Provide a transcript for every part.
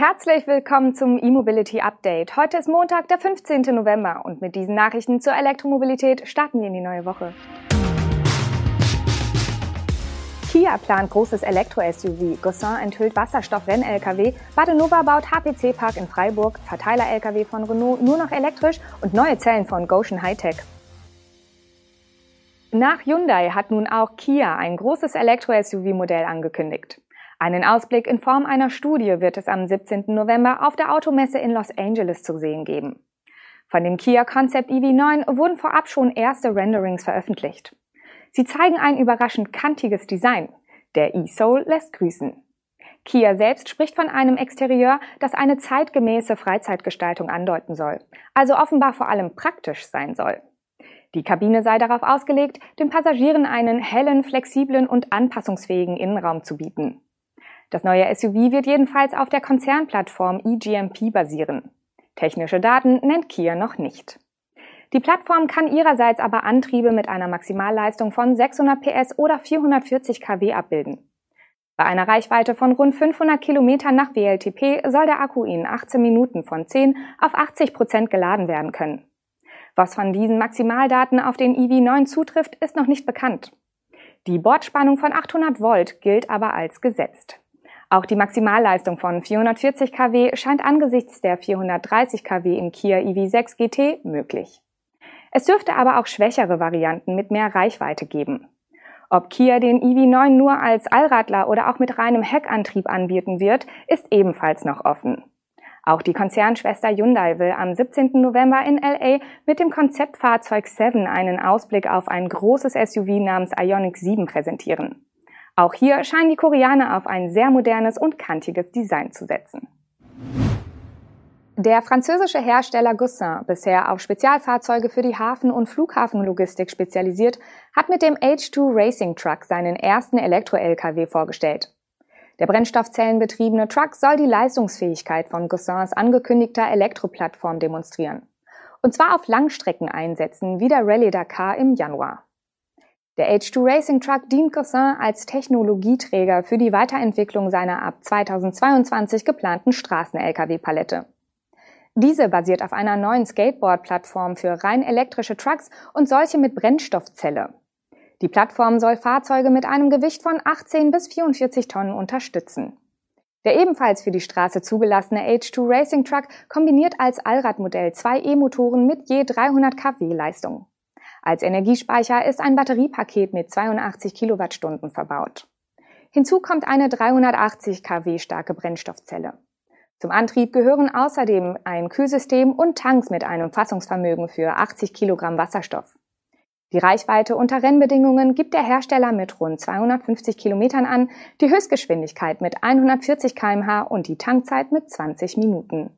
Herzlich willkommen zum E-Mobility Update. Heute ist Montag, der 15. November und mit diesen Nachrichten zur Elektromobilität starten wir in die neue Woche. Kia plant großes Elektro-SUV, Gossin enthüllt Wasserstoff-Renn-LKW, Badenova baut HPC-Park in Freiburg, Verteiler-LKW von Renault nur noch elektrisch und neue Zellen von Goshen Hightech. Nach Hyundai hat nun auch Kia ein großes Elektro-SUV-Modell angekündigt. Einen Ausblick in Form einer Studie wird es am 17. November auf der Automesse in Los Angeles zu sehen geben. Von dem Kia Concept EV9 wurden vorab schon erste Renderings veröffentlicht. Sie zeigen ein überraschend kantiges Design. Der e-Soul lässt grüßen. Kia selbst spricht von einem Exterieur, das eine zeitgemäße Freizeitgestaltung andeuten soll, also offenbar vor allem praktisch sein soll. Die Kabine sei darauf ausgelegt, den Passagieren einen hellen, flexiblen und anpassungsfähigen Innenraum zu bieten. Das neue SUV wird jedenfalls auf der Konzernplattform eGMP basieren. Technische Daten nennt Kia noch nicht. Die Plattform kann ihrerseits aber Antriebe mit einer Maximalleistung von 600 PS oder 440 kW abbilden. Bei einer Reichweite von rund 500 Kilometern nach WLTP soll der Akku in 18 Minuten von 10 auf 80 Prozent geladen werden können. Was von diesen Maximaldaten auf den EV9 zutrifft, ist noch nicht bekannt. Die Bordspannung von 800 Volt gilt aber als gesetzt. Auch die Maximalleistung von 440 kW scheint angesichts der 430 kW im Kia EV6 GT möglich. Es dürfte aber auch schwächere Varianten mit mehr Reichweite geben. Ob Kia den EV9 nur als Allradler oder auch mit reinem Heckantrieb anbieten wird, ist ebenfalls noch offen. Auch die Konzernschwester Hyundai will am 17. November in LA mit dem Konzeptfahrzeug 7 einen Ausblick auf ein großes SUV namens Ioniq 7 präsentieren. Auch hier scheinen die Koreaner auf ein sehr modernes und kantiges Design zu setzen. Der französische Hersteller Gussin, bisher auf Spezialfahrzeuge für die Hafen- und Flughafenlogistik spezialisiert, hat mit dem H2 Racing Truck seinen ersten Elektro-LKW vorgestellt. Der brennstoffzellenbetriebene Truck soll die Leistungsfähigkeit von Gussins angekündigter Elektroplattform demonstrieren. Und zwar auf Langstreckeneinsätzen wie der Rallye Dakar im Januar. Der H2 Racing Truck dient Gossin als Technologieträger für die Weiterentwicklung seiner ab 2022 geplanten Straßen-Lkw-Palette. Diese basiert auf einer neuen Skateboard-Plattform für rein elektrische Trucks und solche mit Brennstoffzelle. Die Plattform soll Fahrzeuge mit einem Gewicht von 18 bis 44 Tonnen unterstützen. Der ebenfalls für die Straße zugelassene H2 Racing Truck kombiniert als Allradmodell zwei E-Motoren mit je 300 kW Leistung. Als Energiespeicher ist ein Batteriepaket mit 82 Kilowattstunden verbaut. Hinzu kommt eine 380 kW starke Brennstoffzelle. Zum Antrieb gehören außerdem ein Kühlsystem und Tanks mit einem Fassungsvermögen für 80 Kilogramm Wasserstoff. Die Reichweite unter Rennbedingungen gibt der Hersteller mit rund 250 Kilometern an, die Höchstgeschwindigkeit mit 140 kmh und die Tankzeit mit 20 Minuten.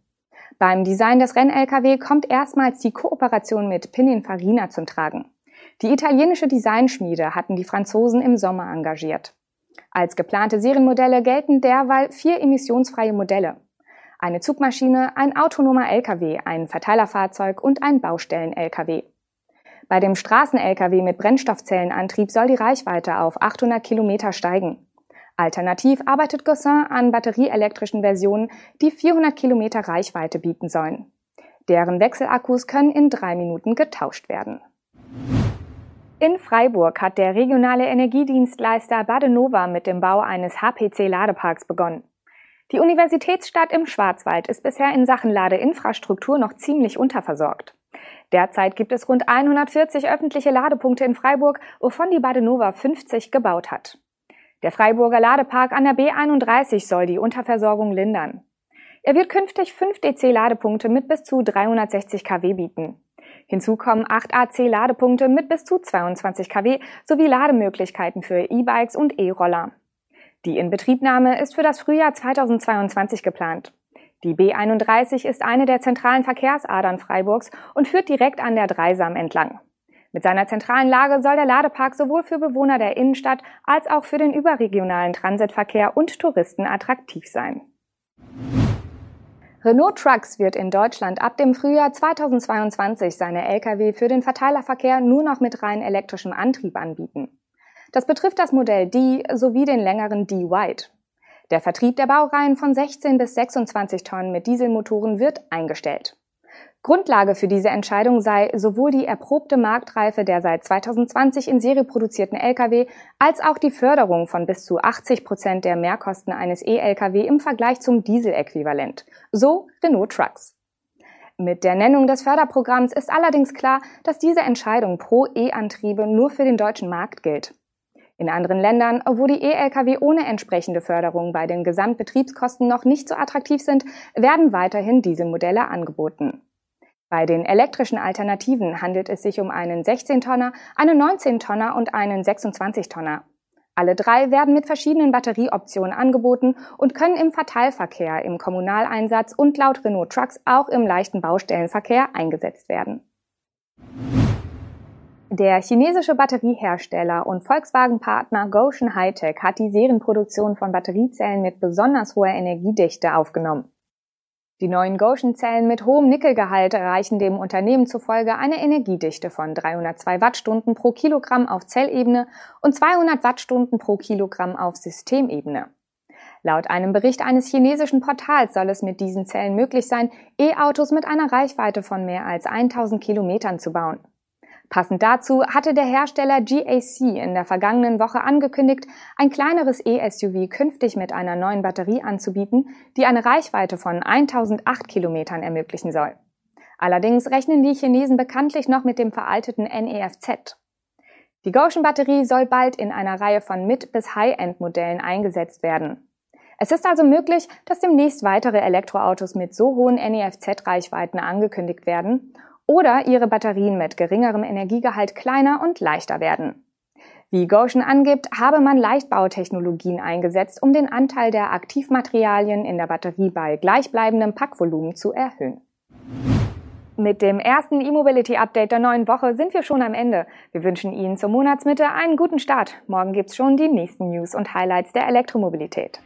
Beim Design des Renn-LKW kommt erstmals die Kooperation mit Pininfarina zum Tragen. Die italienische Designschmiede hatten die Franzosen im Sommer engagiert. Als geplante Serienmodelle gelten derweil vier emissionsfreie Modelle. Eine Zugmaschine, ein autonomer LKW, ein Verteilerfahrzeug und ein Baustellen-LKW. Bei dem Straßen-LKW mit Brennstoffzellenantrieb soll die Reichweite auf 800 Kilometer steigen. Alternativ arbeitet Gossin an batterieelektrischen Versionen, die 400 Kilometer Reichweite bieten sollen. Deren Wechselakkus können in drei Minuten getauscht werden. In Freiburg hat der regionale Energiedienstleister Badenova mit dem Bau eines HPC-Ladeparks begonnen. Die Universitätsstadt im Schwarzwald ist bisher in Sachen Ladeinfrastruktur noch ziemlich unterversorgt. Derzeit gibt es rund 140 öffentliche Ladepunkte in Freiburg, wovon die Badenova 50 gebaut hat. Der Freiburger Ladepark an der B31 soll die Unterversorgung lindern. Er wird künftig 5 DC-Ladepunkte mit bis zu 360 kW bieten. Hinzu kommen 8 AC-Ladepunkte mit bis zu 22 kW sowie Lademöglichkeiten für E-Bikes und E-Roller. Die Inbetriebnahme ist für das Frühjahr 2022 geplant. Die B31 ist eine der zentralen Verkehrsadern Freiburgs und führt direkt an der Dreisam entlang. Mit seiner zentralen Lage soll der Ladepark sowohl für Bewohner der Innenstadt als auch für den überregionalen Transitverkehr und Touristen attraktiv sein. Renault Trucks wird in Deutschland ab dem Frühjahr 2022 seine Lkw für den Verteilerverkehr nur noch mit rein elektrischem Antrieb anbieten. Das betrifft das Modell D sowie den längeren D-White. Der Vertrieb der Baureihen von 16 bis 26 Tonnen mit Dieselmotoren wird eingestellt. Grundlage für diese Entscheidung sei sowohl die erprobte Marktreife der seit 2020 in Serie produzierten Lkw als auch die Förderung von bis zu 80 Prozent der Mehrkosten eines E-Lkw im Vergleich zum Dieseläquivalent. So Renault Trucks. Mit der Nennung des Förderprogramms ist allerdings klar, dass diese Entscheidung pro E-Antriebe nur für den deutschen Markt gilt. In anderen Ländern, wo die E-Lkw ohne entsprechende Förderung bei den Gesamtbetriebskosten noch nicht so attraktiv sind, werden weiterhin diese Modelle angeboten. Bei den elektrischen Alternativen handelt es sich um einen 16-Tonner, einen 19-Tonner und einen 26-Tonner. Alle drei werden mit verschiedenen Batterieoptionen angeboten und können im Verteilverkehr, im Kommunaleinsatz und laut Renault Trucks auch im leichten Baustellenverkehr eingesetzt werden. Der chinesische Batteriehersteller und Volkswagen-Partner Goshen Hightech hat die Serienproduktion von Batteriezellen mit besonders hoher Energiedichte aufgenommen. Die neuen Goshen-Zellen mit hohem Nickelgehalt erreichen dem Unternehmen zufolge eine Energiedichte von 302 Wattstunden pro Kilogramm auf Zellebene und 200 Wattstunden pro Kilogramm auf Systemebene. Laut einem Bericht eines chinesischen Portals soll es mit diesen Zellen möglich sein, E-Autos mit einer Reichweite von mehr als 1000 Kilometern zu bauen. Passend dazu hatte der Hersteller GAC in der vergangenen Woche angekündigt, ein kleineres E-SUV künftig mit einer neuen Batterie anzubieten, die eine Reichweite von 1008 Kilometern ermöglichen soll. Allerdings rechnen die Chinesen bekanntlich noch mit dem veralteten NEFZ. Die Goshen-Batterie soll bald in einer Reihe von Mid- bis High-End-Modellen eingesetzt werden. Es ist also möglich, dass demnächst weitere Elektroautos mit so hohen NEFZ-Reichweiten angekündigt werden oder ihre Batterien mit geringerem Energiegehalt kleiner und leichter werden. Wie Goshen angibt, habe man Leichtbautechnologien eingesetzt, um den Anteil der Aktivmaterialien in der Batterie bei gleichbleibendem Packvolumen zu erhöhen. Mit dem ersten E-Mobility-Update der neuen Woche sind wir schon am Ende. Wir wünschen Ihnen zur Monatsmitte einen guten Start. Morgen gibt's schon die nächsten News und Highlights der Elektromobilität.